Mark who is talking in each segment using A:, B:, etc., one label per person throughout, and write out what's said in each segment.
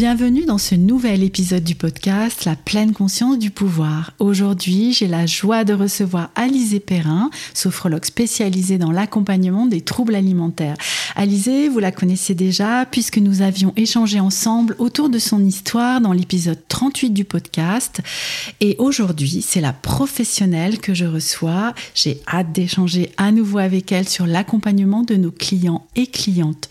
A: Bienvenue dans ce nouvel épisode du podcast La pleine conscience du pouvoir. Aujourd'hui, j'ai la joie de recevoir Alizé Perrin, sophrologue spécialisée dans l'accompagnement des troubles alimentaires. Alizé, vous la connaissez déjà puisque nous avions échangé ensemble autour de son histoire dans l'épisode 38 du podcast. Et aujourd'hui, c'est la professionnelle que je reçois. J'ai hâte d'échanger à nouveau avec elle sur l'accompagnement de nos clients et clientes.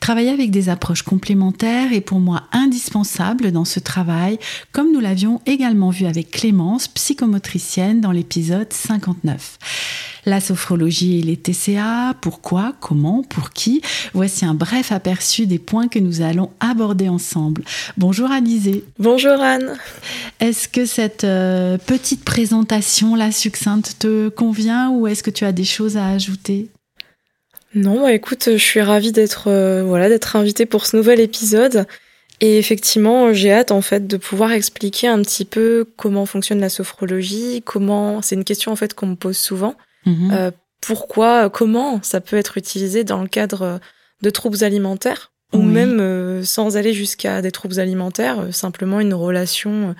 A: Travailler avec des approches complémentaires est pour moi indispensable dans ce travail, comme nous l'avions également vu avec Clémence, psychomotricienne, dans l'épisode 59. La sophrologie et les TCA, pourquoi, comment, pour qui Voici un bref aperçu des points que nous allons aborder ensemble. Bonjour Alizé.
B: Bonjour Anne.
A: Est-ce que cette euh, petite présentation, la succincte, te convient ou est-ce que tu as des choses à ajouter?
B: Non, bah, écoute, je suis ravie d'être euh, voilà d'être invitée pour ce nouvel épisode. Et effectivement, j'ai hâte en fait de pouvoir expliquer un petit peu comment fonctionne la sophrologie, comment c'est une question en fait qu'on me pose souvent. Mhm. Euh, pourquoi, comment ça peut être utilisé dans le cadre de troubles alimentaires ou même euh, sans aller jusqu'à des troubles alimentaires, simplement une relation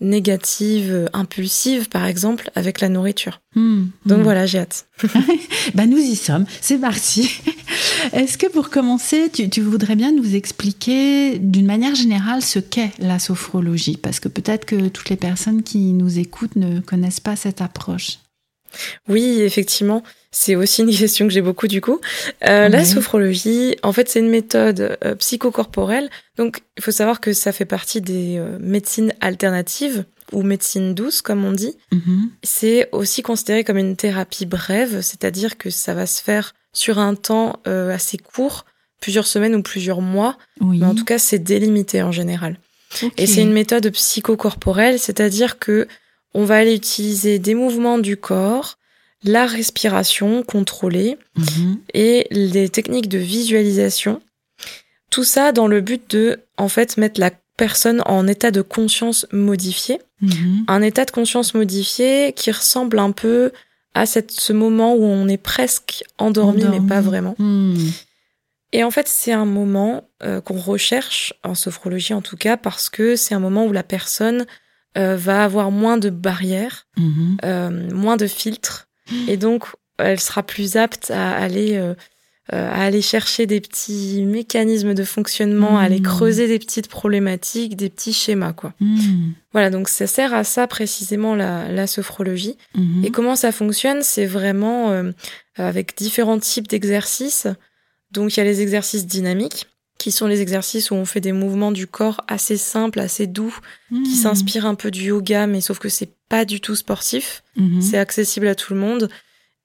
B: négative, impulsive, par exemple, avec la nourriture. Hmm, Donc hmm. voilà, j'ai hâte.
A: bah, nous y sommes, c'est parti. Est-ce que pour commencer, tu, voudrais bien nous expliquer d'une manière générale ce qu'est la sophrologie? Parce que peut-être que toutes les personnes qui nous écoutent ne connaissent pas cette approche.
B: Oui, effectivement, c'est aussi une question que j'ai beaucoup du coup. Euh, la sophrologie, en fait, c'est une méthode euh, psychocorporelle. Donc, il faut savoir que ça fait partie des euh, médecines alternatives ou médecine douce, comme on dit. Mhm. C'est aussi considéré comme une thérapie brève, c'est-à-dire que ça va se faire sur un temps assez court, plusieurs semaines ou plusieurs mois. Mais en tout cas, c'est délimité en général. Et c'est une méthode psychocorporelle, c'est-à-dire que on va aller utiliser des mouvements du corps, la respiration contrôlée mhm. et les techniques de visualisation. Tout ça dans le but de, en fait, mettre la personne en état de conscience modifié. Mhm. Un état de conscience modifié qui ressemble un peu à cette, ce moment où on est presque endormi, mais pas vraiment. Hmm. Et en fait, c'est un moment euh, qu'on recherche, en sophrologie en tout cas, parce que c'est un moment où la personne euh, va avoir moins de barrières, mhm. euh, moins de filtres, et donc elle sera plus apte à aller à aller chercher des petits mécanismes de fonctionnement, à aller mhm. creuser des petites problématiques, des petits schémas, quoi. Mhm. Voilà, donc ça sert à ça précisément la, la sophrologie. Et comment ça fonctionne C'est vraiment avec différents types d'exercices. Donc il y a les exercices dynamiques qui sont les exercices où on fait des mouvements du corps assez simples, assez doux, qui hmm. s'inspirent un peu du yoga, mais sauf que c'est pas du tout sportif. C'est accessible à tout le monde.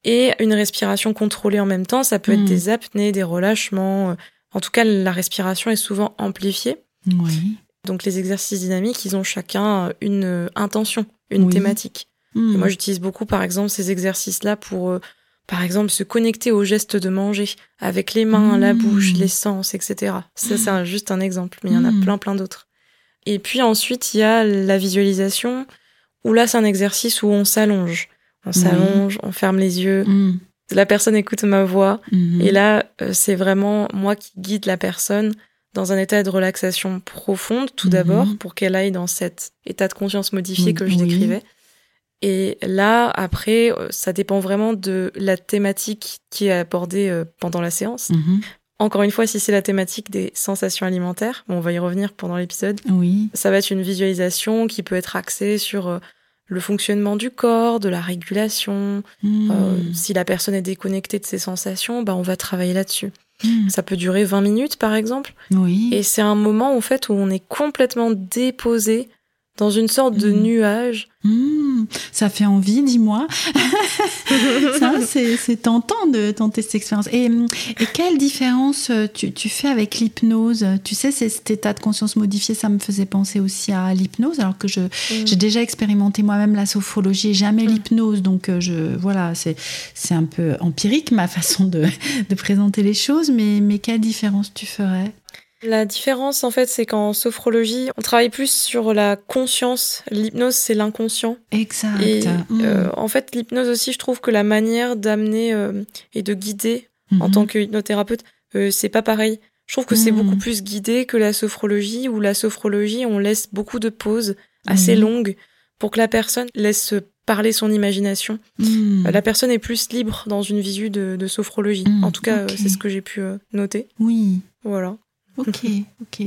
B: Et une respiration contrôlée en même temps, ça peut être hmm. des apnées, des relâchements. En tout cas, la respiration est souvent amplifiée. Oui. Donc les exercices dynamiques, ils ont chacun une intention, une thématique. Moi, j'utilise beaucoup, par exemple, ces exercices-là pour euh, par exemple, se connecter au geste de manger avec les mains, la mmh. bouche, les sens, etc. Ça, c'est juste un exemple, mais il y en a plein, plein d'autres. Et puis ensuite, il y a la visualisation, où là, c'est un exercice où on s'allonge. On s'allonge, on ferme les yeux. Mmh. La personne écoute ma voix. Et là, euh, c'est vraiment moi qui guide la personne dans un état de relaxation profonde, tout d'abord, pour qu'elle aille dans cet état de conscience modifié que je décrivais. Et là, après, euh, ça dépend vraiment de la thématique qui est abordée euh, pendant la séance. Mhm. Encore une fois, si c'est la thématique des sensations alimentaires, on va y revenir pendant l'épisode. Oui. Ça va être une visualisation qui peut être axée sur le fonctionnement du corps, de la régulation.
A: Hmm.
B: Euh, si la personne est déconnectée de ses sensations, bah, on va travailler là-dessus.
A: Hmm.
B: Ça peut durer 20 minutes, par exemple.
A: Oui.
B: Et c'est un moment, en fait, où on est complètement déposé dans une sorte de
A: Mm.
B: nuage.
A: Hmm, ça fait envie, dis-moi. ça, c'est tentant de tenter cette expérience. Et, et quelle différence euh, tu, tu fais avec l'hypnose? Tu sais, cet état de conscience modifié, ça me faisait penser aussi à l'hypnose, alors que je, j'ai déjà expérimenté moi-même la sophrologie et jamais
B: Mm.
A: l'hypnose. Donc, euh, je, voilà, c'est c'est un peu empirique ma façon de, de présenter les choses, mais, mais quelle différence tu ferais?
B: La différence, en fait, c'est qu'en sophrologie, on travaille plus sur la conscience. L'hypnose, c'est l'inconscient.
A: Exact.
B: Et
A: Hmm.
B: euh, en fait, l'hypnose aussi, je trouve que la manière d'amener euh, et de guider en
A: Mhm.
B: tant que hypnothérapeute, euh, c'est pas pareil. Je trouve que c'est
A: Mhm.
B: beaucoup plus guidé que la sophrologie, où la sophrologie, on laisse beaucoup de pauses assez
A: Oui.
B: longues pour que la personne laisse parler son imagination. Euh, La personne est plus libre dans une visu de, de sophrologie.
A: Mhm,
B: En tout cas, c'est ce que j'ai pu euh, noter.
A: Oui.
B: Voilà.
A: Ok, ok.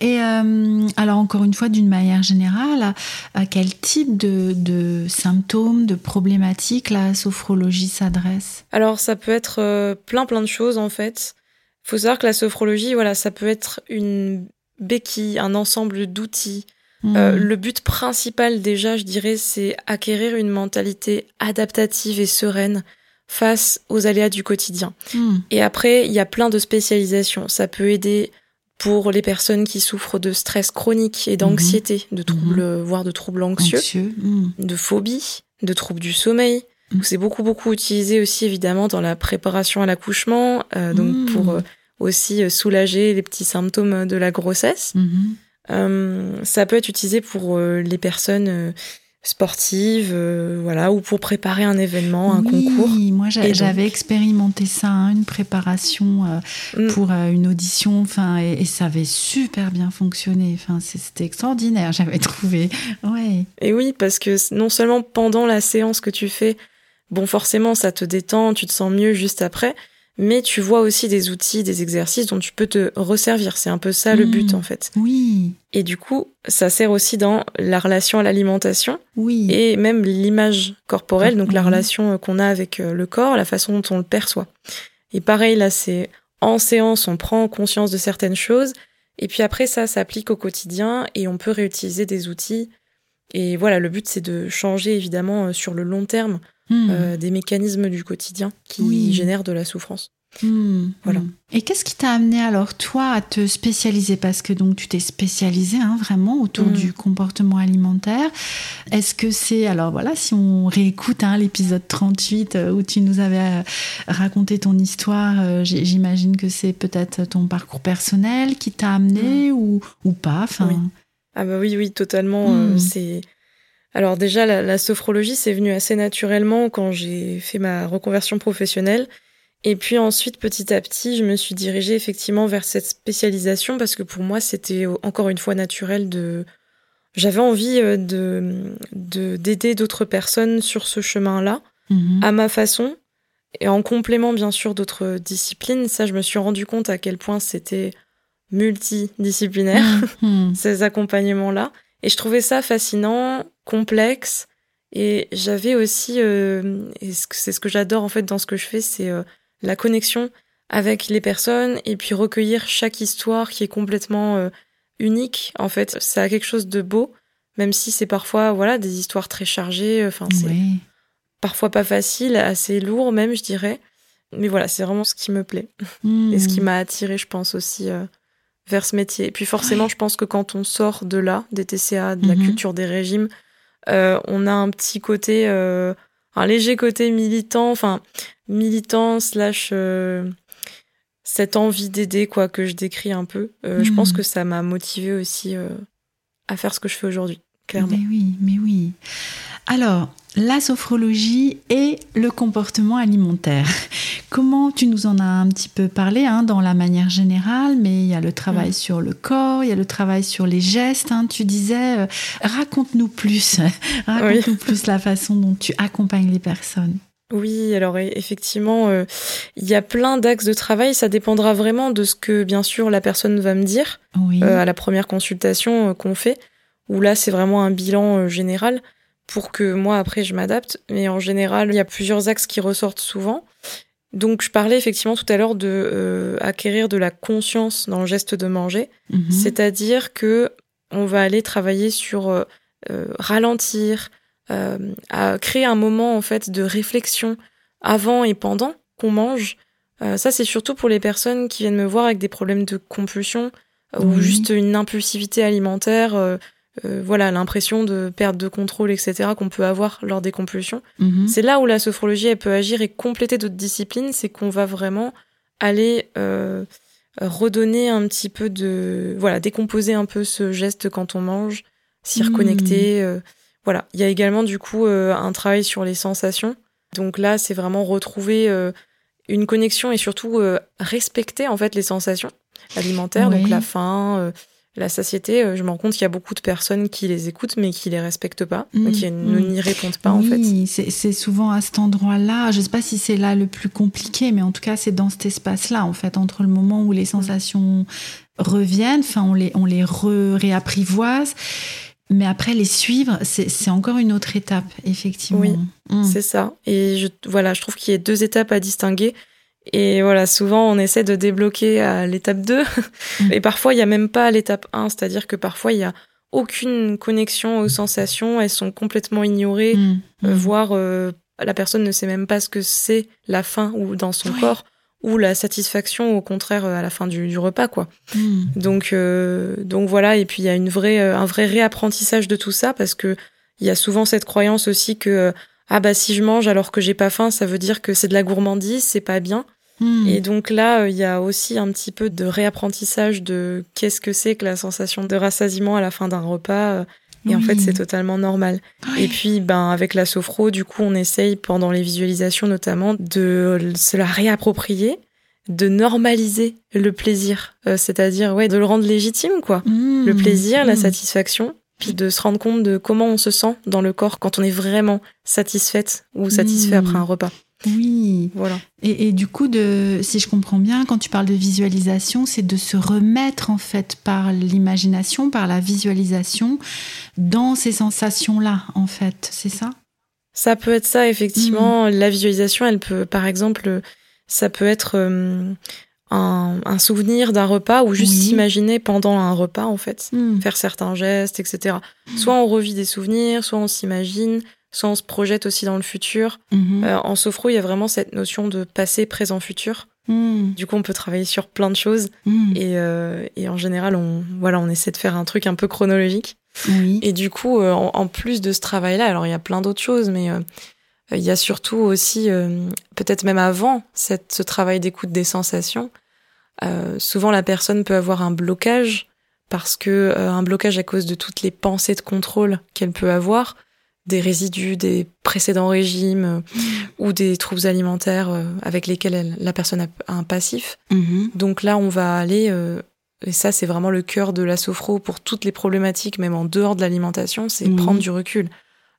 A: Et euh, alors encore une fois, d'une manière générale, à quel type de, de symptômes, de problématiques la sophrologie s'adresse?
B: Alors, ça peut être euh, plein plein de choses en fait. Faut savoir que la sophrologie, voilà, ça peut être une béquille, un ensemble d'outils. Euh,
A: Hmm.
B: le but principal déjà, je dirais, c'est acquérir une mentalité adaptative et sereine face aux aléas du quotidien.
A: Hmm.
B: Et après, il y a plein de spécialisations. Ça peut aider pour les personnes qui souffrent de stress chronique et d'anxiété, de troubles, voire de troubles anxieux,
A: Anxieux. Hmm.
B: de phobie, de troubles du sommeil.
A: Mm.
B: C'est beaucoup beaucoup utilisé aussi évidemment dans la préparation à l'accouchement, euh, donc pour euh, aussi euh, soulager les petits symptômes de la grossesse.
A: Mhm.
B: Euh, ça peut être utilisé pour les personnes sportives, euh, voilà, ou pour préparer un événement, un
A: oui,
B: concours.
A: moi j'avais expérimenté ça, hein, une préparation euh,
B: Mm.
A: pour euh, une audition, enfin, et, et ça avait super bien fonctionné. Enfin, c'était extraordinaire, j'avais trouvé. Ouais.
B: Et oui, parce que non seulement pendant la séance que tu fais, bon, forcément, ça te détend, tu te sens mieux juste après, mais tu vois aussi des outils, des exercices dont tu peux te resservir. C'est un peu ça le
A: Mm.
B: but, en fait.
A: Oui,
B: Et du coup, ça sert aussi dans la relation à l'alimentation
A: oui.
B: et même l'image corporelle, donc la
A: Mhm.
B: relation euh, qu'on a avec euh, le corps, la façon dont on le perçoit. Et pareil, là, c'est en séance, on prend conscience de certaines choses, et puis après, ça s'applique au quotidien, et on peut réutiliser des outils. Et voilà, le but, c'est de changer, évidemment, euh, sur le long terme,
A: Hmm.
B: euh, des mécanismes du quotidien qui
A: Oui.
B: génèrent de la souffrance.
A: Hmm,
B: Voilà.
A: hmm. Et qu'est-ce qui t'a amené alors toi à te spécialiser? Parce que donc tu t'es spécialisé hein, vraiment autour du comportement alimentaire. Est-ce que c'est alors voilà si on réécoute hein, l'épisode 38 euh, où tu nous avais euh, raconté ton histoire, euh, j'imagine que c'est peut-être ton parcours personnel qui t'a amené ou, ou pas.
B: Oui. Ah bah oui, oui, totalement. c'est alors déjà la, la sophrologie, c'est venu assez naturellement quand j'ai fait ma reconversion professionnelle. Et puis ensuite, petit à petit, je me suis dirigée effectivement vers cette spécialisation parce que pour moi, c'était encore une fois naturel de. J'avais envie euh, de de- d'aider d'autres personnes sur ce chemin-là
A: mhm.
B: à ma façon et en complément bien sûr d'autres disciplines. Ça, je me suis rendu compte à quel point c'était multidisciplinaire
A: hmm.
B: ces accompagnements-là. Et je trouvais ça fascinant, complexe. Et j'avais aussi, euh, et c'est ce que j'adore en fait dans ce que je fais, c'est euh, la connexion avec les personnes et puis recueillir chaque histoire qui est complètement euh, unique. En fait, ça a quelque chose de beau, même si c'est parfois voilà des histoires très chargées. Enfin, c'est parfois pas facile, assez lourd même, je dirais. Mais voilà, c'est vraiment ce qui me plaît
A: Hmm.
B: et ce qui m'a attiré, je pense aussi vers ce métier. Et puis forcément, je pense que quand on sort de là, des TCA, de la
A: Mhm.
B: culture des régimes, on a un petit côté, euh, un léger côté militant, enfin militant slash euh, cette envie d'aider quoi que je décris un peu. Euh, Je
A: Mhm.
B: pense que ça m'a motivé aussi euh, à faire ce que je fais aujourd'hui, clairement.
A: Mais oui, mais oui. Alors, la sophrologie et le comportement alimentaire. Comment tu nous en as un petit peu parlé hein, dans la manière générale, mais il y a le travail
B: Mm.
A: sur le corps, il y a le travail sur les gestes. hein. tu disais, euh, raconte-nous plus, raconte-nous plus la façon dont tu accompagnes les personnes.
B: Oui, alors e- effectivement, euh, il y a plein d'axes de travail. Ça dépendra vraiment de ce que, bien sûr, la personne va me dire
A: Oui.
B: euh, à la première consultation qu'on fait, où là, c'est vraiment un bilan général. Pour que moi après je m'adapte. Mais en général, il y a plusieurs axes qui ressortent souvent. Donc je parlais effectivement tout à l'heure de euh, acquérir de la conscience dans le geste de manger,
A: Mhm.
B: c'est-à-dire que on va aller travailler sur euh, euh, ralentir, euh, à créer un moment en fait de réflexion avant et pendant qu'on mange. Euh, ça c'est surtout pour les personnes qui viennent me voir avec des problèmes de compulsion euh, ou juste une impulsivité alimentaire. Euh, voilà l'impression de perte de contrôle etc qu'on peut avoir lors des compulsions
A: Mhm.
B: c'est là où la sophrologie elle peut agir et compléter d'autres disciplines, c'est qu'on va vraiment aller euh, redonner un petit peu de voilà décomposer un peu ce geste quand on mange, s'y reconnecter. euh, voilà, il y a également du coup un travail sur les sensations. Donc là, c'est vraiment retrouver une connexion et surtout respecter en fait les sensations alimentaires, donc la faim. La satiété, euh, je me rends compte qu'il y a beaucoup de personnes qui les écoutent mais qui les respectent pas,
A: Mm,
B: qui ne
A: mm.
B: n'y répondent pas en fait.
A: oui, c'est souvent à cet endroit-là. Je ne sais pas si c'est là le plus compliqué, mais en tout cas, c'est dans cet espace-là, en fait, entre le moment où les sensations reviennent, enfin, on les, on les réapprivoise. Mais après, les suivre, c'est c'est encore une autre étape, effectivement.
B: Oui,
A: Mm.
B: C'est ça. Et je, voilà, je trouve qu'il y a deux étapes à distinguer. Et voilà, souvent on essaie de débloquer à l'étape 2.
A: Mm.
B: Et parfois il n'y a même pas l'étape 1. C'est-à-dire que parfois il n'y a aucune connexion aux sensations. Elles sont complètement ignorées.
A: Mm.
B: euh,
A: Mm.
B: voire euh, la personne ne sait même pas ce que c'est la faim ou dans son
A: Oui.
B: corps. Ou la satisfaction, au contraire, euh, à la fin du, du repas, quoi.
A: Mm.
B: Donc, euh, donc voilà. Et puis il y a une vraie, un vrai réapprentissage de tout ça parce que il y a souvent cette croyance aussi que ah bah si je mange alors que j'ai pas faim, ça veut dire que c'est de la gourmandise, c'est pas bien.
A: Mm.
B: Et donc là, euh, il y a aussi un petit peu de réapprentissage de qu'est-ce que c'est que la sensation de rassasiement à la fin d'un repas. euh, Et en fait, c'est totalement normal.
A: Oui.
B: Et puis, ben, avec la sophro, du coup, on essaye pendant les visualisations notamment de se la réapproprier, de normaliser le plaisir, Euh, c'est-à-dire ouais, de le rendre légitime, quoi.
A: Mm.
B: Le plaisir, la
A: Mm.
B: satisfaction, puis de se rendre compte de comment on se sent dans le corps quand on est vraiment satisfaite ou satisfait après un repas.
A: Oui.
B: Voilà.
A: Et, et du coup, de, si je comprends bien, quand tu parles de visualisation, c'est de se remettre en fait par l'imagination, par la visualisation, dans ces sensations-là, en fait. C'est ça?
B: Ça peut être ça, effectivement.
A: Mm.
B: La visualisation, elle peut, par exemple, ça peut être euh, un, un souvenir d'un repas ou juste
A: Oui.
B: s'imaginer pendant un repas, en fait.
A: Mm.
B: Faire certains gestes, etc. Soit on revit des souvenirs, soit on s'imagine, soit on se projette aussi dans le futur.
A: Mhm.
B: Euh, en sophro, il y a vraiment cette notion de passé, présent, futur.
A: Mm.
B: Du coup, on peut travailler sur plein de choses. Et, euh, et en général, on, voilà, on essaie de faire un truc un peu chronologique.
A: Oui.
B: Et du coup, euh, en, en plus de ce travail-là, alors il y a plein d'autres choses, mais il y a surtout aussi, peut-être même avant cette, ce travail d'écoute des sensations, souvent la personne peut avoir un blocage parce que un blocage à cause de toutes les pensées de contrôle qu'elle peut avoir, des résidus des précédents régimes euh, ou des troubles alimentaires euh, avec lesquels elle- la personne a un passif.
A: Mhm.
B: Donc là, on va aller, euh, et ça c'est vraiment le cœur de la sophro pour toutes les problématiques, même en dehors de l'alimentation, c'est
A: Oui.
B: prendre du recul,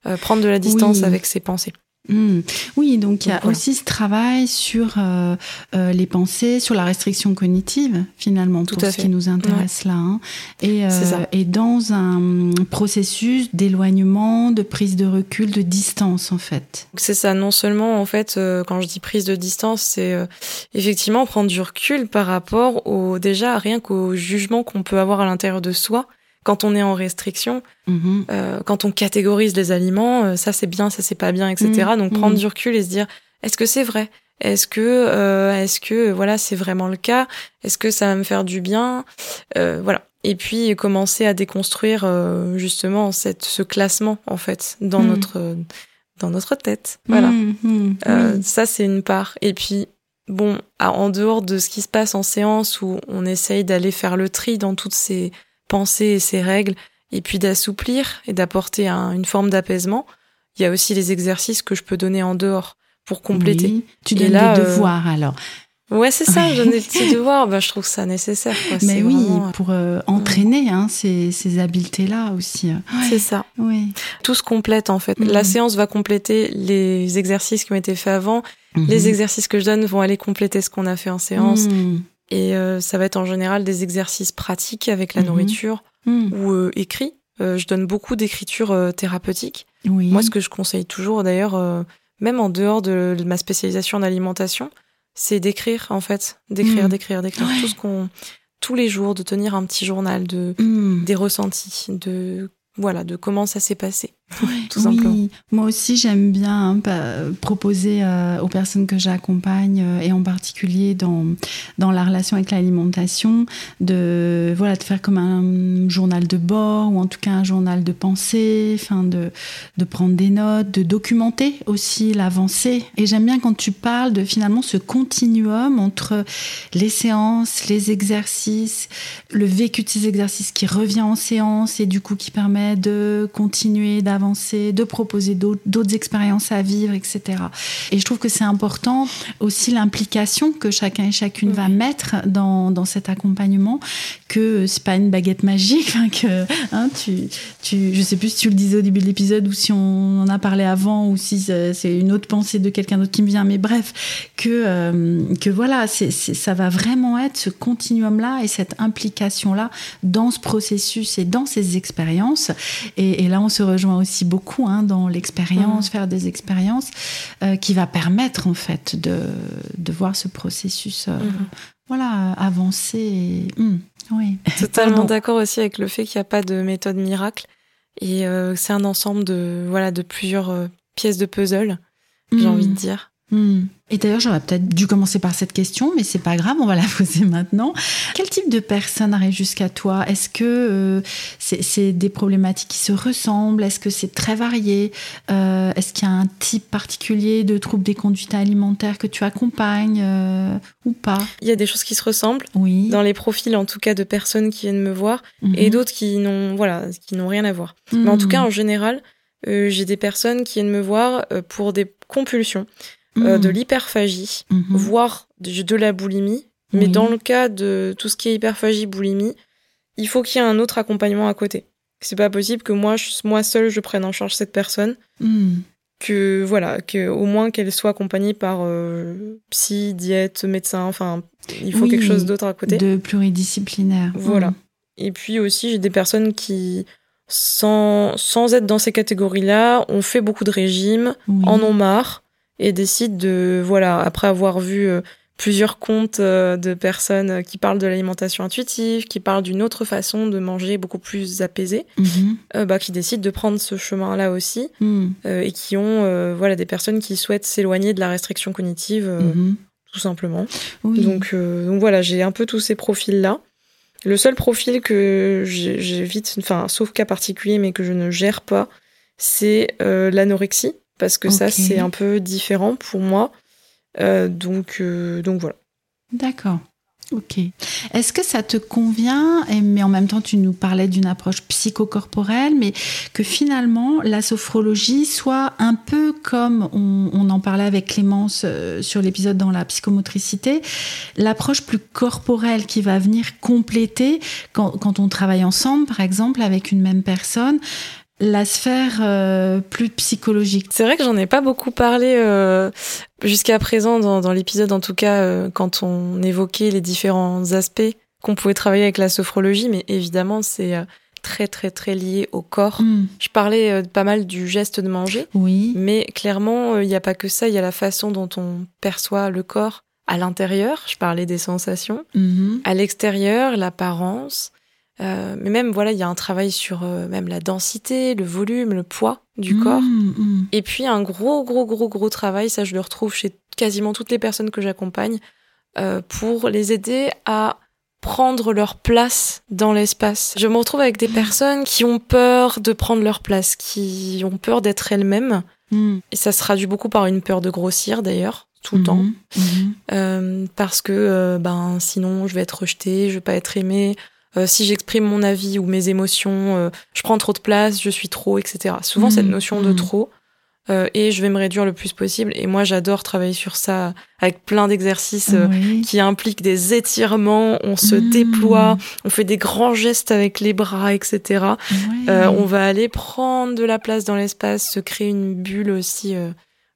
B: euh, prendre de la distance
A: Oui.
B: avec ses pensées.
A: Mm. Oui, donc il y a
B: voilà.
A: aussi ce travail sur euh, euh, les pensées, sur la restriction cognitive, finalement,
B: Tout
A: pour
B: à
A: ce
B: fait.
A: qui nous intéresse là. hein. Et, euh, et dans un processus d'éloignement, de prise de recul, de distance, en fait.
B: C'est ça, non seulement en fait, euh, quand je dis prise de distance, c'est euh, effectivement prendre du recul par rapport au déjà rien qu'au jugement qu'on peut avoir à l'intérieur de soi quand on est en restriction,
A: Mhm.
B: euh, quand on catégorise les aliments, euh, ça c'est bien, ça c'est pas bien, etc.
A: Mm,
B: Donc prendre du recul et se dire est-ce que c'est vrai? Est-ce que euh, est-ce que voilà c'est vraiment le cas? Est-ce que ça va me faire du bien? Euh, Voilà. Et puis commencer à déconstruire euh, justement cette ce classement en fait dans notre dans notre tête. Voilà. Ça, c'est une part. Et puis, bon, en dehors de ce qui se passe en séance où on essaye d'aller faire le tri dans toutes ces pensées et ces règles, et puis d'assouplir et d'apporter un- une forme d'apaisement, il y a aussi les exercices que je peux donner en dehors pour compléter.
A: Oui. Tu
B: Et
A: donnes
B: là,
A: des
B: euh,
A: devoirs alors.
B: Ouais, c'est ça, je donne des petits devoirs, bah, je trouve ça nécessaire. quoi.
A: Mais oui,
B: vraiment-
A: pour euh, entraîner hein, ces, ces habiletés-là aussi.
B: C'est ça.
A: Oui.
B: Tout se complète en fait.
A: Mhm.
B: La séance va compléter les exercices qui ont été faits avant.
A: Mhm.
B: Les exercices que je donne vont aller compléter ce qu'on a fait en séance.
A: Mm,
B: Et euh, ça va être en général des exercices pratiques avec la
A: Mhm.
B: nourriture
A: mm,
B: ou euh, écrits je donne beaucoup d'écriture thérapeutique. Moi, ce que je conseille toujours, d'ailleurs, même en dehors de, ma spécialisation en alimentation, c'est d'écrire en fait, d'écrire, mm. d'écrire, d'écrire tout ce qu'on tous les jours, de tenir un petit journal de mm. des ressentis, de voilà, de comment ça s'est passé. Tout simplement. Oui,
A: moi aussi j'aime bien hein, proposer euh, aux personnes que j'accompagne euh, et en particulier dans dans la relation avec l'alimentation de voilà de faire comme un journal de bord ou en tout cas un journal de pensée, enfin de de prendre des notes, de documenter aussi l'avancée. Et j'aime bien quand tu parles de finalement ce continuum entre les séances, les exercices, le vécu de ces exercices qui revient en séance et du coup qui permet de continuer d'avancer avancer, de proposer d'autres expériences à vivre, etc. Et je trouve que c'est important aussi l'implication que chacun et chacune va mettre dans, dans cet accompagnement, que c'est pas une baguette magique, hein, que hein, tu, tu, je sais plus si tu le disais au début de l'épisode ou si on en a parlé avant ou si c'est une autre pensée de quelqu'un d'autre qui me vient, mais bref, que, euh, que voilà, ça va vraiment être ce continuum-là et cette implication-là dans ce processus et dans ces expériences. Et, et là, on se rejoint aussi aussi beaucoup hein, dans l'expérience, mm. faire des expériences, euh, qui va permettre en fait de, de voir ce processus euh, mm. voilà, avancer. Mm, oui.
B: Totalement d'accord aussi avec le fait qu'il n'y a pas de méthode miracle. Et euh, c'est un ensemble de, voilà, de plusieurs pièces de puzzle, j'ai envie de dire.
A: Hmm. Et d'ailleurs, j'aurais peut-être dû commencer par cette question, mais c'est pas grave, on va la poser maintenant. Quel type de personnes arrivent jusqu'à toi? Est-ce que euh, c'est des problématiques qui se ressemblent? Est-ce que c'est très varié? Euh, Est-ce qu'il y a un type particulier de trouble des conduites alimentaires que tu accompagnes euh, ou pas?
B: Il y a des choses qui se ressemblent. Oui. Dans les profils, en tout cas, de personnes qui viennent me voir, et mhm. d'autres qui n'ont voilà, qui n'ont rien à voir. Mais en tout cas, en général, j'ai des personnes qui viennent me voir pour des compulsions. Euh, de mm. l'hyperphagie, mm-hmm. voire de, la boulimie. Mais dans le cas de tout ce qui est hyperphagie, boulimie, il faut qu'il y ait un autre accompagnement à côté. C'est pas possible que moi, moi seule, je prenne en charge cette personne. Mm. Que voilà, que au moins qu'elle soit accompagnée par euh, psy, diète, médecin. Enfin, il faut quelque chose d'autre à côté.
A: De pluridisciplinaire.
B: Voilà. Mm. Et puis aussi, j'ai des personnes qui, sans, sans être dans ces catégories-là, ont fait beaucoup de régimes, en ont marre et décide de, voilà, après avoir vu euh, plusieurs comptes euh, de personnes qui parlent de l'alimentation intuitive, qui parlent d'une autre façon de manger beaucoup plus apaisée, mhm. euh, bah, qui décident de prendre ce chemin-là aussi, mhm. et qui ont voilà des personnes qui souhaitent s'éloigner de la restriction cognitive, mhm. tout simplement. Donc, donc voilà, j'ai un peu tous ces profils-là. Le seul profil que j'évite, enfin sauf cas particulier, mais que je ne gère pas, c'est l'anorexie parce que ça, c'est un peu différent pour moi. Euh, donc, euh, donc voilà.
A: D'accord. Ok. Est-ce que ça te convient, mais en même temps tu nous parlais d'une approche psychocorporelle, mais que finalement la sophrologie soit un peu comme on, en parlait avec Clémence euh, sur l'épisode dans la psychomotricité, l'approche plus corporelle qui va venir compléter quand, quand, on travaille ensemble, par exemple, avec une même personne, la sphère euh, plus psychologique.
B: C'est vrai que j'en ai pas beaucoup parlé euh, jusqu'à présent dans, dans l'épisode, en tout cas euh, quand on évoquait les différents aspects qu'on pouvait travailler avec la sophrologie, mais évidemment c'est très très très lié au corps. Hmm. Je parlais pas mal du geste de manger,
A: oui.
B: mais clairement il n'y a pas que ça, il y a la façon dont on perçoit le corps à l'intérieur. Je parlais des sensations, mm-hmm. à l'extérieur, l'apparence. Euh, mais même voilà, il y a un travail sur euh, même la densité, le volume, le poids du mmh, corps. Mmh. Et puis un gros, gros, gros, gros travail, ça je le retrouve chez quasiment toutes les personnes que j'accompagne, euh, pour les aider à prendre leur place dans l'espace. Je me retrouve avec des personnes qui ont peur de prendre leur place, qui ont peur d'être elles-mêmes. Mmh. Et ça se traduit beaucoup par une peur de grossir d'ailleurs tout le temps euh, parce que ben sinon je vais être rejetée je vais pas être aimée euh, si j'exprime mon avis ou mes émotions, euh, je prends trop de place, je suis trop, etc. Souvent cette mmh, notion de mmh. trop. Euh, et je vais me réduire le plus possible. Et moi, j'adore travailler sur ça avec plein d'exercices qui impliquent des étirements. On se mmh. déploie, on fait des grands gestes avec les bras, etc. on va aller prendre de la place dans l'espace, se créer une bulle aussi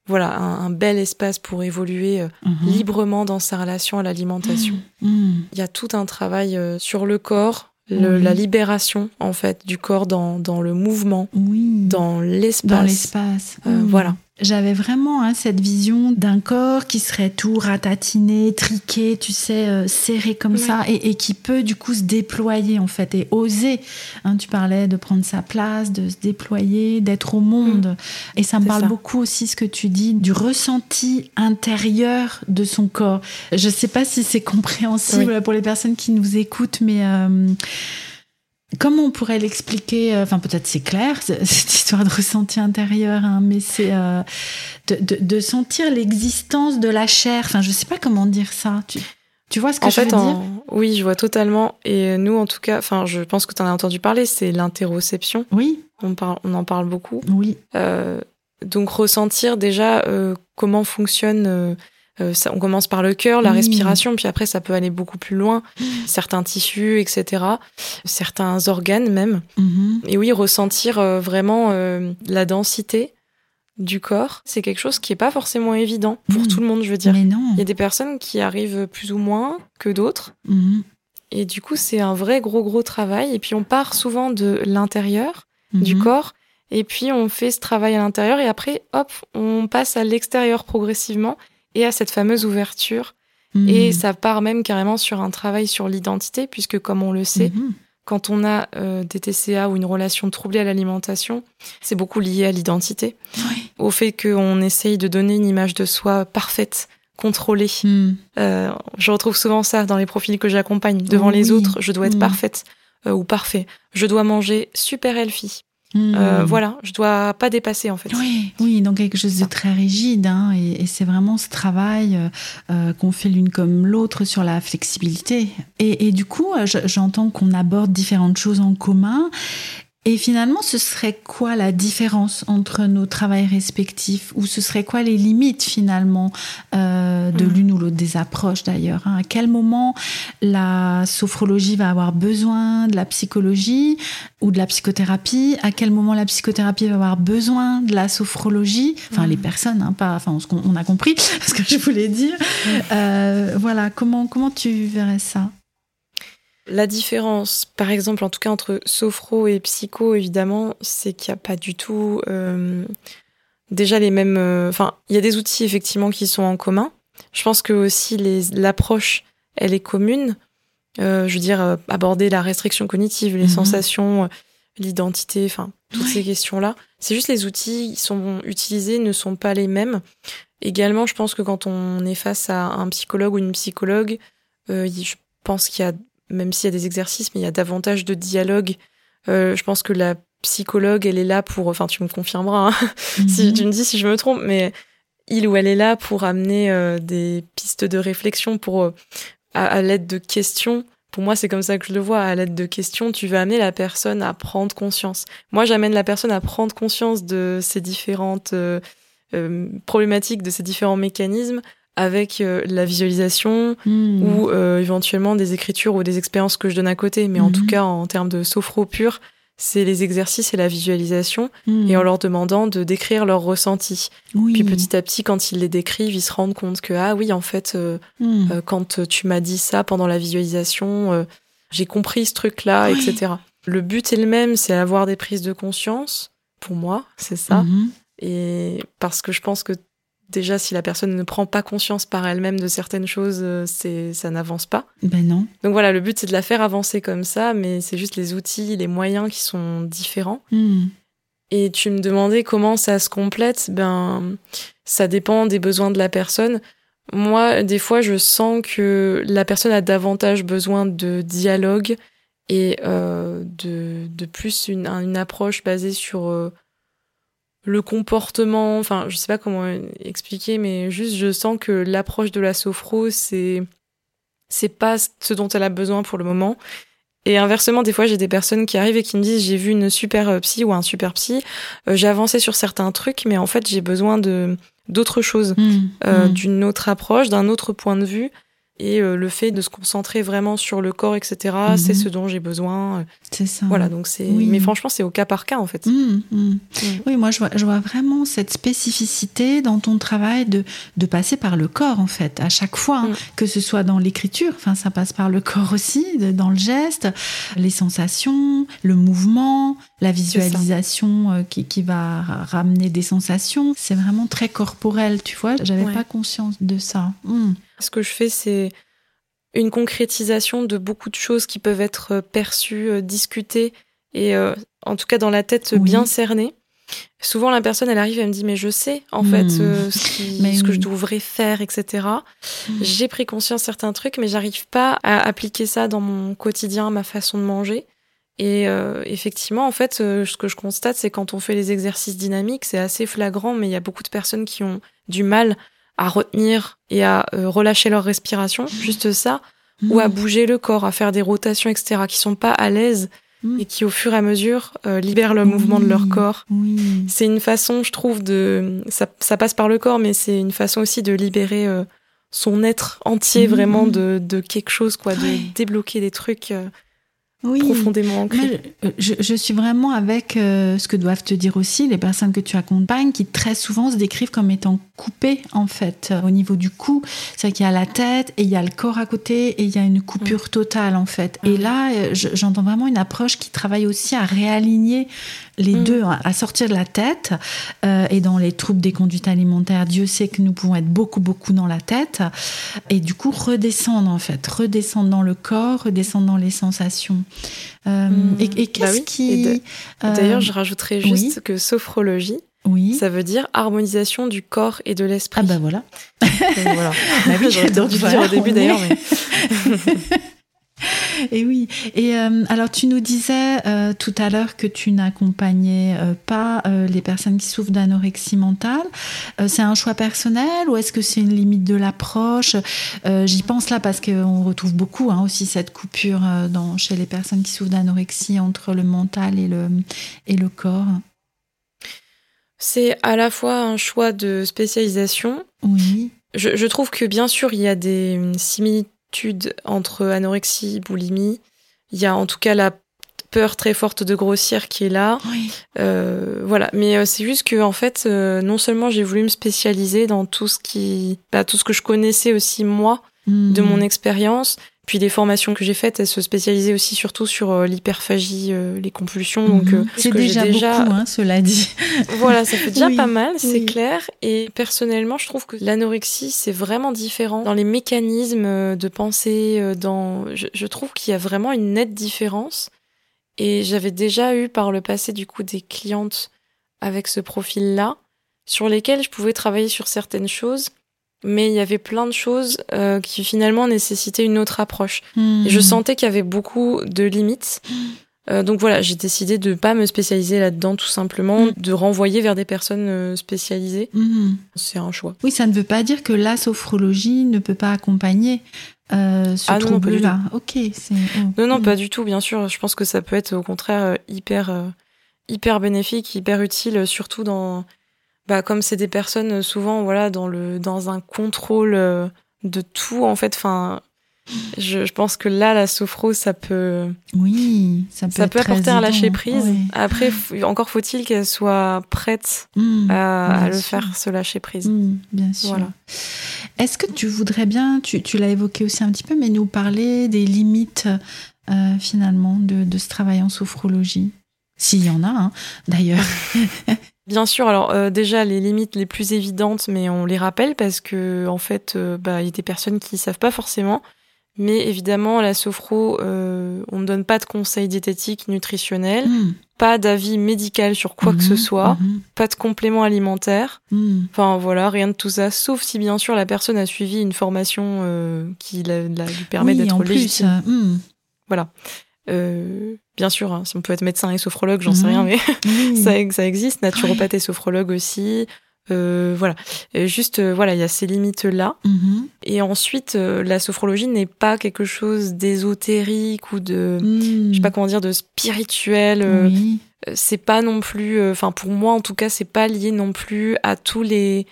B: voilà un, bel espace pour évoluer euh, mhm. librement dans sa relation à l'alimentation. Mhm. Mhm. Il y a tout un travail euh, sur le corps, la libération en fait du corps dans, dans le mouvement,
A: oui.
B: dans l'espace.
A: Dans l'espace.
B: Euh, voilà.
A: J'avais vraiment hein, cette vision d'un corps qui serait tout ratatiné, triqué, tu sais, euh, serré comme ça, et, qui peut du coup se déployer en fait et oser. Hein, tu parlais de prendre sa place, de se déployer, d'être au monde. Mm. Et ça me parle beaucoup aussi ce que tu dis du ressenti intérieur de son corps. Je ne sais pas si c'est compréhensible pour les personnes qui nous écoutent, mais euh, Comment on pourrait l'expliquer euh, Enfin, peut-être c'est clair, cette histoire de ressenti intérieur, hein, mais c'est euh, de, sentir l'existence de la chair. Enfin, je sais pas comment dire ça. Tu, tu vois ce que je veux dire?
B: Oui, je vois totalement. Et nous, en tout cas, enfin, je pense que tu en as entendu parler, c'est l'interoception.
A: Oui.
B: On, parle, on en parle beaucoup.
A: Oui.
B: Euh, donc, ressentir déjà comment fonctionne euh, on commence par le cœur, la respiration, puis après ça peut aller beaucoup plus loin, certains tissus, etc., certains organes même.
A: Mm-hmm.
B: Et oui, ressentir euh, vraiment euh, la densité du corps, c'est quelque chose qui est pas forcément évident pour tout le monde, je veux dire.
A: Mais non.
B: Il y a des personnes qui arrivent plus ou moins que d'autres. Et du coup, c'est un vrai gros gros travail. Et puis on part souvent de l'intérieur du corps. Et puis on fait ce travail à l'intérieur et après, hop, on passe à l'extérieur progressivement et à cette fameuse ouverture.
A: Hmm.
B: Et ça part même carrément sur un travail sur l'identité, puisque comme on le sait,
A: hmm.
B: quand on a euh, des TCA ou une relation troublée à l'alimentation, c'est beaucoup lié à l'identité, au fait qu'on essaye de donner une image de soi parfaite, contrôlée.
A: Hmm.
B: Euh, je retrouve souvent ça dans les profils que j'accompagne. Devant les autres, je dois être parfaite euh, ou parfait. Je dois manger super healthy. Euh, hmm. voilà, je dois pas dépasser en fait.
A: Oui, oui, donc quelque chose de très rigide, hein, et, c'est vraiment ce travail euh, euh, qu'on fait l'une comme l'autre sur la flexibilité. Et, et du coup, j'entends qu'on aborde différentes choses en commun, et finalement, ce serait quoi la différence entre nos travails respectifs Ou ce serait quoi les limites finalement euh, de hmm. l'une ou l'autre des approches d'ailleurs hein? À quel moment la sophrologie va avoir besoin de la psychologie ou de la psychothérapie? À quel moment la psychothérapie va avoir besoin de la sophrologie? Enfin, les hmm. personnes, hein, pas, enfin, on a compris ce que je voulais dire. Euh, voilà, comment, comment tu verrais ça?
B: La différence, par exemple, en tout cas entre sophro et psycho, évidemment, c'est qu'il n'y a pas du tout euh, déjà les mêmes. Euh, enfin, il y a des outils effectivement qui sont en commun. Je pense que aussi l'approche, elle est commune. Euh, je veux dire, aborder la restriction cognitive, les mhm. sensations, l'identité, enfin, toutes ces questions-là. C'est juste les outils qui sont utilisés ne sont pas les mêmes. Également, je pense que quand on est face à un psychologue ou une psychologue, je pense qu'il y a même s'il y a des exercices, mais il y a davantage de dialogue. Euh, je pense que la psychologue, elle est là pour, enfin, tu me confirmeras, hein, si mhm. tu me dis si je me trompe, mais il ou elle est là pour amener euh, des pistes de réflexion, pour euh, à, l'aide de questions. Pour moi, c'est comme ça que je le vois. À l'aide de questions, tu vas amener la personne à prendre conscience. Moi, j'amène la personne à prendre conscience de ces différentes problématiques, de ces différents mécanismes, avec euh, la visualisation
A: hmm.
B: ou euh, éventuellement des écritures ou des expériences que je donne à côté. Mais en tout hmm. cas, en termes de sophro pur, c'est les exercices et la visualisation
A: hmm.
B: et en leur demandant de décrire leurs ressentis. Puis petit à petit, quand ils les décrivent, ils se rendent compte que, ah oui, en fait, euh, quand tu m'as dit ça pendant la visualisation, j'ai compris ce truc-là, etc. Le but est le même, c'est avoir des prises de conscience. Pour moi, c'est ça. Et parce que je pense que déjà, si la personne ne prend pas conscience par elle-même de certaines choses, euh, c'est ça n'avance pas.
A: Ben non.
B: Donc voilà, le but c'est de la faire avancer comme ça, mais c'est juste les outils, les moyens qui sont différents.
A: Hmm.
B: Et tu me demandais comment ça se complète. Ben, ça dépend des besoins de la personne. Moi, des fois, je sens que la personne a davantage besoin de dialogue et euh, de, de, plus une, une approche basée sur euh, le comportement, enfin, je sais pas comment expliquer, mais juste je sens que l'approche de la sophro, c'est c'est pas ce dont elle a besoin pour le moment. Et inversement, des fois, j'ai des personnes qui arrivent et qui me disent j'ai vu une super euh, psy ou un super psy, euh, j'ai avancé sur certains trucs, mais en fait, j'ai besoin de d'autres choses,
A: mmh,
B: euh,
A: mmh.
B: d'une autre approche, d'un autre point de vue. Et euh, le fait de se concentrer vraiment sur le corps, etc., c'est ce dont j'ai besoin.
A: C'est ça.
B: Voilà, donc c'est. Mais franchement, c'est au cas par cas en fait.
A: Mmh, mmh. Oui, moi je vois, je vois, vraiment cette spécificité dans ton travail de, de passer par le corps en fait, à chaque fois, hein, que ce soit dans l'écriture, enfin ça passe par le corps aussi, dans le geste, les sensations, le mouvement, la visualisation euh, qui, qui, va ramener des sensations. C'est vraiment très corporel, tu vois. J'avais pas conscience de ça. Mmh.
B: Ce que je fais, c'est une concrétisation de beaucoup de choses qui peuvent être perçues, euh, discutées et euh, en tout cas dans la tête bien cernées. Souvent, la personne, elle arrive, elle me dit, mais je sais, en fait, hmm. euh, ce, que je devrais faire, etc. Hmm. J'ai pris conscience de certains trucs, mais j'arrive pas à appliquer ça dans mon quotidien, ma façon de manger. Et effectivement, en fait, ce que je constate, c'est quand on fait les exercices dynamiques, c'est assez flagrant, mais il y a beaucoup de personnes qui ont du mal à retenir et à euh, relâcher leur respiration, juste ça, ou à bouger le corps, à faire des rotations, etc., qui sont pas à l'aise mm. et qui, au fur et à mesure, euh, libèrent le mouvement de leur corps. C'est une façon, je trouve, de ça, ça, passe par le corps, mais c'est une façon aussi de libérer euh, son être entier, vraiment de, de quelque chose, quoi, de débloquer des trucs oui, profondément
A: Je, je, suis vraiment avec euh, ce que doivent te dire aussi les personnes que tu accompagnes, qui très souvent se décrivent comme étant coupées en fait euh, au niveau du cou. C'est-à-dire qu'il y a la tête et il y a le corps à côté et il y a une coupure totale en fait. Et mm. là, euh, j'entends vraiment une approche qui travaille aussi à réaligner les mm. deux, à sortir de la tête. et dans les troubles des conduites alimentaires, Dieu sait que nous pouvons être beaucoup beaucoup dans la tête. Et du coup redescendre en fait, redescendre dans le corps, redescendre dans les sensations.
B: Euh, hmm. et, bah qu'est-ce qui... D'ailleurs, je rajouterais juste que sophrologie, oui. Ça veut dire harmonisation du corps et de l'esprit.
A: Ah bah voilà.
B: voilà. bah oui, J'aurais dû dire au début d'ailleurs. Mais...
A: Et oui. Et euh, alors, tu nous disais euh, tout à l'heure que tu n'accompagnais euh, pas les personnes qui souffrent d'anorexie mentale. c'est un choix personnel ou est-ce que c'est une limite de l'approche? J'y pense là parce qu'on retrouve beaucoup hein, aussi cette coupure dans, chez les personnes qui souffrent d'anorexie entre le mental et le, et le corps.
B: C'est à la fois un choix de spécialisation.
A: Oui.
B: Je, je trouve que bien sûr, il y a des similitudes entre anorexie, boulimie. Il y a en tout cas la peur très forte de grossir qui est là. Euh, voilà, mais euh, c'est juste que en fait, euh, non seulement j'ai voulu me spécialiser dans tout ce qui, bah, tout ce que je connaissais aussi moi de hmm. mon expérience, puis les formations que j'ai faites, elles se spécialisaient aussi surtout sur euh, l'hyperphagie, euh, les compulsions. Donc
A: mhm. euh, c'est déjà, déjà, beaucoup, hein, cela dit.
B: voilà, ça fait déjà pas mal, c'est clair. Et personnellement, je trouve que l'anorexie c'est vraiment différent dans les mécanismes de pensée. Dans, je, je trouve qu'il y a vraiment une nette différence. Et j'avais déjà eu par le passé du coup des clientes avec ce profil-là, sur lesquelles je pouvais travailler sur certaines choses mais il y avait plein de choses euh, qui finalement nécessitaient une autre approche. Et je hmm. sentais qu'il y avait beaucoup de limites. Euh, donc voilà, j'ai décidé de pas me spécialiser là-dedans tout simplement, hmm. de renvoyer vers des personnes euh, spécialisées. Hmm. C'est un choix.
A: Oui, ça ne veut pas dire que la sophrologie ne peut pas accompagner euh, ce ah trouble-là. Ok.
B: non, non, pas du tout. Bien sûr, je pense que ça peut être au contraire hyper, hyper bénéfique, hyper utile, surtout dans bah comme c'est des personnes euh, souvent voilà dans le dans un contrôle euh, de tout en fait enfin je, je, pense que là la sophro ça peut
A: oui ça peut,
B: ça peut apporter un lâcher prise. après encore faut-il qu'elle soit prête mmh, à, le faire ce lâcher prise.
A: Mmh, bien sûr. Voilà. est-ce que tu voudrais bien tu, tu l'as évoqué aussi un petit peu mais nous parler des limites euh, finalement de, de ce travail en sophrologie? S'il y en a hein, d'ailleurs
B: Bien sûr, alors euh, déjà les limites les plus évidentes, mais on les rappelle parce que en fait, euh, bah, il y a des personnes qui savent pas forcément. Mais évidemment, la sophro, euh, on ne donne pas de conseils diététiques, nutritionnels, hmm. pas d'avis médical sur quoi que ce hmm. soit, hmm. pas de compléments alimentaires. Enfin voilà, rien de tout ça, sauf si bien sûr la personne a suivi une formation qui la, lui permet d'être légitime. Voilà. Euh, bien sûr, hein, si on peut être médecin et sophrologue, j'en sais rien, mhm. mais ça, ça, existe. Naturopathe et sophrologue aussi. Euh, voilà, juste euh, voilà, il y a ces limites là. Mhm. Et ensuite, euh, la sophrologie n'est pas quelque chose d'ésotérique ou de, je sais pas comment dire, de spirituel. C'est pas non plus, enfin pour moi en tout cas, c'est pas lié non plus à tous les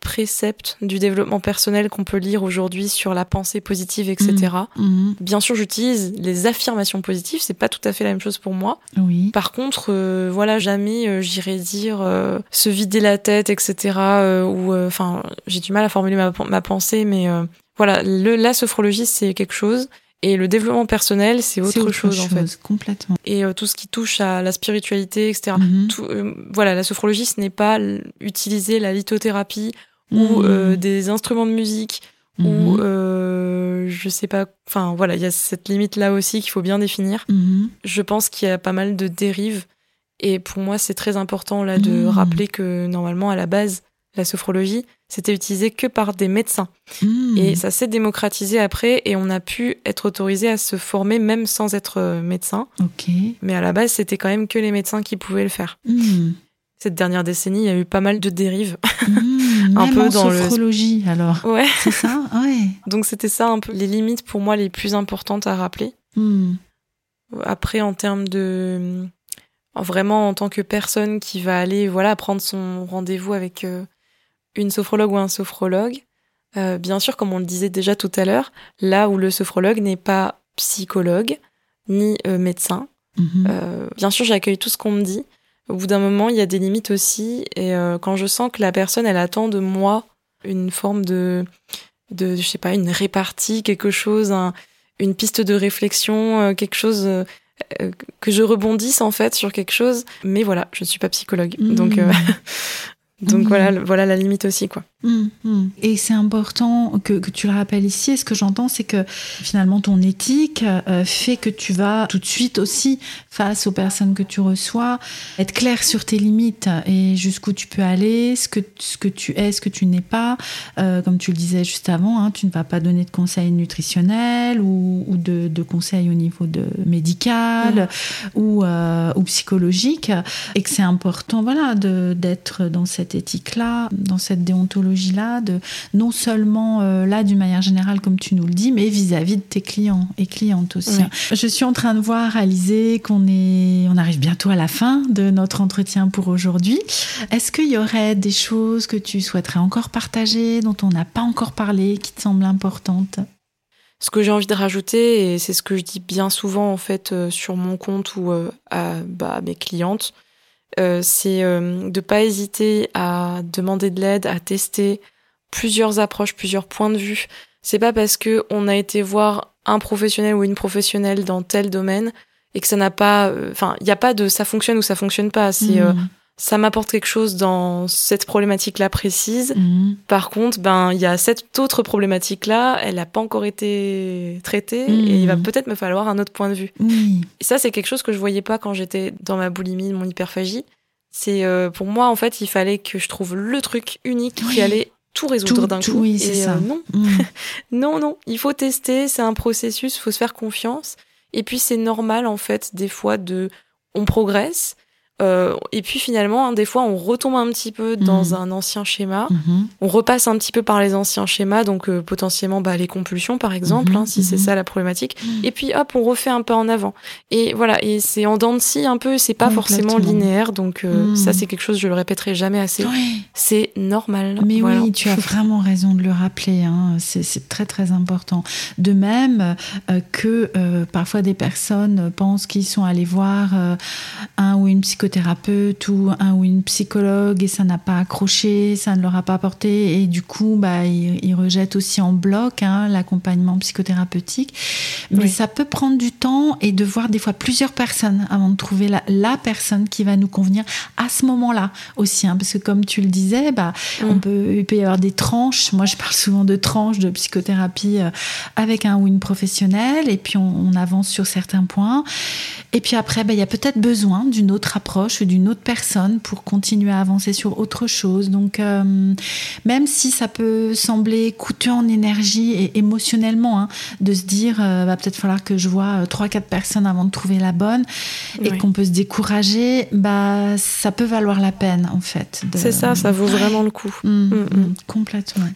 B: préceptes du développement personnel qu'on peut lire aujourd'hui sur la pensée positive, etc.
A: Mmh. Mmh.
B: Bien sûr, j'utilise les affirmations positives, c'est pas tout à fait la même chose pour moi.
A: Oui.
B: Par contre, euh, voilà, jamais euh, j'irais dire euh, se vider la tête, etc. euh, ou enfin, j'ai du mal à formuler ma, ma pensée, mais euh, voilà, le, la sophrologie c'est quelque chose. Et le développement personnel, c'est autre, chose, en fait.
A: Complètement.
B: Et euh, tout ce qui touche à la spiritualité, etc.
A: Mhm.
B: Tout, euh, voilà, la sophrologie, ce n'est pas utiliser la lithothérapie ou
A: Mhm.
B: euh, des instruments de musique ou
A: Mhm.
B: euh, je sais pas. Enfin voilà, il y a cette limite là aussi qu'il faut bien définir.
A: Mhm.
B: Je pense qu'il y a pas mal de dérives et pour moi c'est très important là de
A: Mhm.
B: rappeler que normalement à la base la sophrologie c'était utilisé que par des médecins
A: Mhm.
B: et ça s'est démocratisé après et on a pu être autorisé à se former même sans être euh, médecin. Mais à la base, c'était quand même que les médecins qui pouvaient le faire. Cette dernière décennie, il y a eu pas mal de dérives. Un peu
A: en
B: dans le-
A: sophrologie, alors.
B: Ouais.
A: C'est ça Ouais.
B: Donc c'était ça un peu les limites pour moi les plus importantes à rappeler.
A: Mhm.
B: Après, en termes de vraiment en tant que personne qui va aller voilà prendre son rendez-vous avec euh, une sophrologue ou un sophrologue, euh, bien sûr, comme on le disait déjà tout à l'heure, là où le sophrologue n'est pas psychologue ni euh, médecin,
A: Mhm.
B: Bien sûr, j'accueille tout ce qu'on me dit. Au bout d'un moment, il y a des limites aussi. Et euh, quand je sens que la personne, elle attend de moi une forme de, de je sais pas, une répartie, quelque chose, un- une piste de réflexion, euh, quelque chose euh, que je rebondisse en fait sur quelque chose. Mais voilà, je ne suis pas psychologue, donc euh, donc voilà, le- voilà la limite aussi quoi.
A: Mhm, mhm. Et c'est important que, que tu le rappelles ici. Et ce que j'entends, c'est que finalement ton éthique euh, fait que tu vas tout de suite aussi, face aux personnes que tu reçois, être clair sur tes limites et jusqu'où tu peux aller, ce que, ce que tu es, ce que tu n'es pas. Euh, comme tu le disais juste avant, hein, tu ne vas pas donner de conseils nutritionnels ou, ou de, de conseils au niveau de médical ou, euh, ou psychologique. Et que c'est important voilà, d'être dans cette éthique-là, dans cette déontologie là de non seulement euh, là d'une manière générale comme tu nous le dis, mais vis-à-vis de tes clients et clientes aussi.
B: Oui.
A: Je suis en train de voir, Alizé, qu'on est, on arrive bientôt à la fin de notre entretien pour aujourd'hui. Est-ce qu'il y aurait des choses que tu souhaiterais encore partager, dont on n'a pas encore parlé, qui te semblent importantes?
B: Ce que j'ai envie de rajouter, et c'est ce que je dis bien souvent en fait euh, sur mon compte ou euh, à, bah, à mes clientes, euh, c'est euh, de pas hésiter à demander de l'aide, à tester plusieurs approches, plusieurs points de vue. C'est pas parce que on a été voir un professionnel ou une professionnelle dans tel domaine et que ça n'a pas, euh, enfin, il n'y a pas de ça fonctionne ou ça fonctionne pas. C'est euh,
A: Mhm.
B: Ça m'apporte quelque chose dans cette problématique-là précise.
A: Mhm.
B: Par contre, ben il y a cette autre problématique là, elle n'a pas encore été traitée
A: Mhm.
B: et il va peut-être me falloir un autre point de vue. Et ça c'est quelque chose que je voyais pas quand j'étais dans ma boulimie, mon hyperphagie. C'est euh, pour moi en fait, il fallait que je trouve le truc unique
A: Oui.
B: qui allait tout résoudre d'un coup.
A: oui,
B: Et,
A: c'est ça.
B: euh, non,
A: Mhm.
B: non, non, il faut tester, c'est un processus, faut se faire confiance. Et puis c'est normal en fait des fois de, on progresse. Euh, et puis finalement, hein, des fois, on retombe un petit peu dans
A: Mhm.
B: un ancien schéma
A: Mhm.
B: on repasse un petit peu par les anciens schémas, donc euh, potentiellement bah, les compulsions par exemple,
A: Mhm,
B: hein, si c'est ça la problématique. Et puis hop, on refait un pas en avant. Et voilà, et c'est en dents de scie un peu, c'est pas forcément linéaire, donc euh, ça c'est quelque chose, je le répéterai jamais assez.
A: Oui.
B: C'est normal.
A: Mais
B: voilà.
A: oui, tu as vraiment raison de le rappeler. hein. C'est très très important. De même que parfois des personnes pensent qu'ils sont allés voir un ou une psychothérapeute ou un ou une psychologue et ça n'a pas accroché, ça ne leur a pas apporté et du coup bah, ils, ils rejettent aussi en bloc hein, l'accompagnement psychothérapeutique. Mais
B: Oui.
A: ça peut prendre du temps et de voir des fois plusieurs personnes avant de trouver la, la personne qui va nous convenir à ce moment-là aussi. hein. parce que comme tu le disais, bah,
B: Mm.
A: on peut, il peut y avoir des tranches. Moi, je parle souvent de tranches de psychothérapie euh, avec un ou une professionnelle, et puis on, on avance sur certains points. Et puis après, bah, il y a peut-être besoin d'une autre approche d'une autre personne pour continuer à avancer sur autre chose. Donc, euh, même si ça peut sembler coûteux en énergie et émotionnellement, hein, de se dire, euh, va peut-être falloir que je vois euh, trois, quatre personnes avant de trouver la bonne, et
B: Oui.
A: qu'on peut se décourager, bah, ça peut valoir la peine, en fait. de-
B: C'est ça, ça vaut vraiment le coup.
A: Mm,
B: Mm,
A: mm, complètement.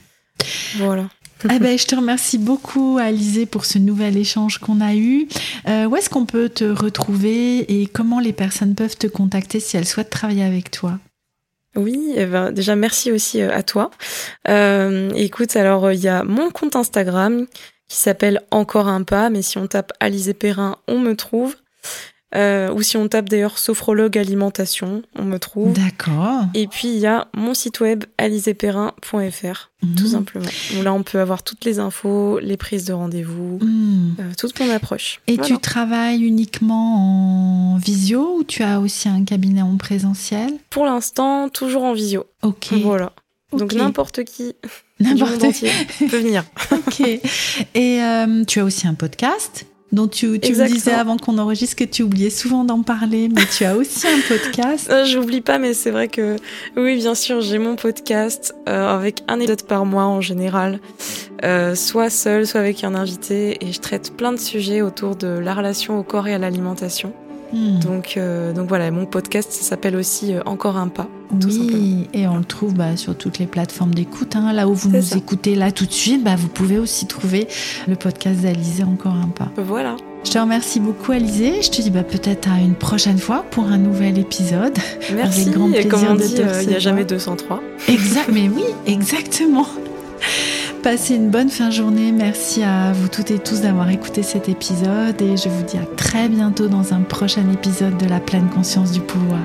B: Voilà.
A: Eh ben, je te remercie beaucoup, Alizé, pour ce nouvel échange qu'on a eu. Euh, où est-ce qu'on peut te retrouver et comment les personnes peuvent te contacter si elles souhaitent travailler avec toi?
B: Oui, eh ben, déjà merci aussi à toi. Euh, écoute, alors il y a mon compte Instagram qui s'appelle Encore un pas, mais si on tape Alizé Perrin, on me trouve. Euh, ou si on tape d'ailleurs sophrologue alimentation, on me trouve.
A: D'accord.
B: Et puis il y a mon site web aliséperrin.fr, tout mhm. simplement. Où là on peut avoir toutes les infos, les prises de rendez-vous, mhm. euh, toute mon approche.
A: Et tu travailles uniquement en visio ou tu as aussi un cabinet en présentiel?
B: Pour l'instant, toujours en visio.
A: Ok.
B: Voilà. Donc n'importe qui. N'importe qui peut venir.
A: ok. Et euh, tu as aussi un podcast? Dont tu, tu me disais avant qu'on enregistre que tu oubliais souvent d'en parler, mais tu as aussi un podcast.
B: Euh, j'oublie pas, mais c'est vrai que oui, bien sûr, j'ai mon podcast euh, avec un épisode par mois en général, euh, soit seul, soit avec un invité, et je traite plein de sujets autour de la relation au corps et à l'alimentation. Hmm. Donc, euh, donc voilà, mon podcast s'appelle aussi euh, Encore un pas.
A: oui, et on le trouve bah, sur toutes les plateformes d'écoute. Hein. Là où vous nous écoutez là tout de suite, bah, vous pouvez aussi trouver le podcast d'Alizé Encore un pas.
B: Voilà.
A: Je te remercie beaucoup Alizé. Je te dis bah, peut-être à une prochaine fois pour un nouvel épisode.
B: Merci. Avec grand plaisir et comme on dit, euh, il n'y a jamais 203.
A: Exact, mais oui, exactement. Passez une bonne fin de journée. Merci à vous toutes et tous d'avoir écouté cet épisode et je vous dis à très bientôt dans un prochain épisode de la pleine conscience du pouvoir.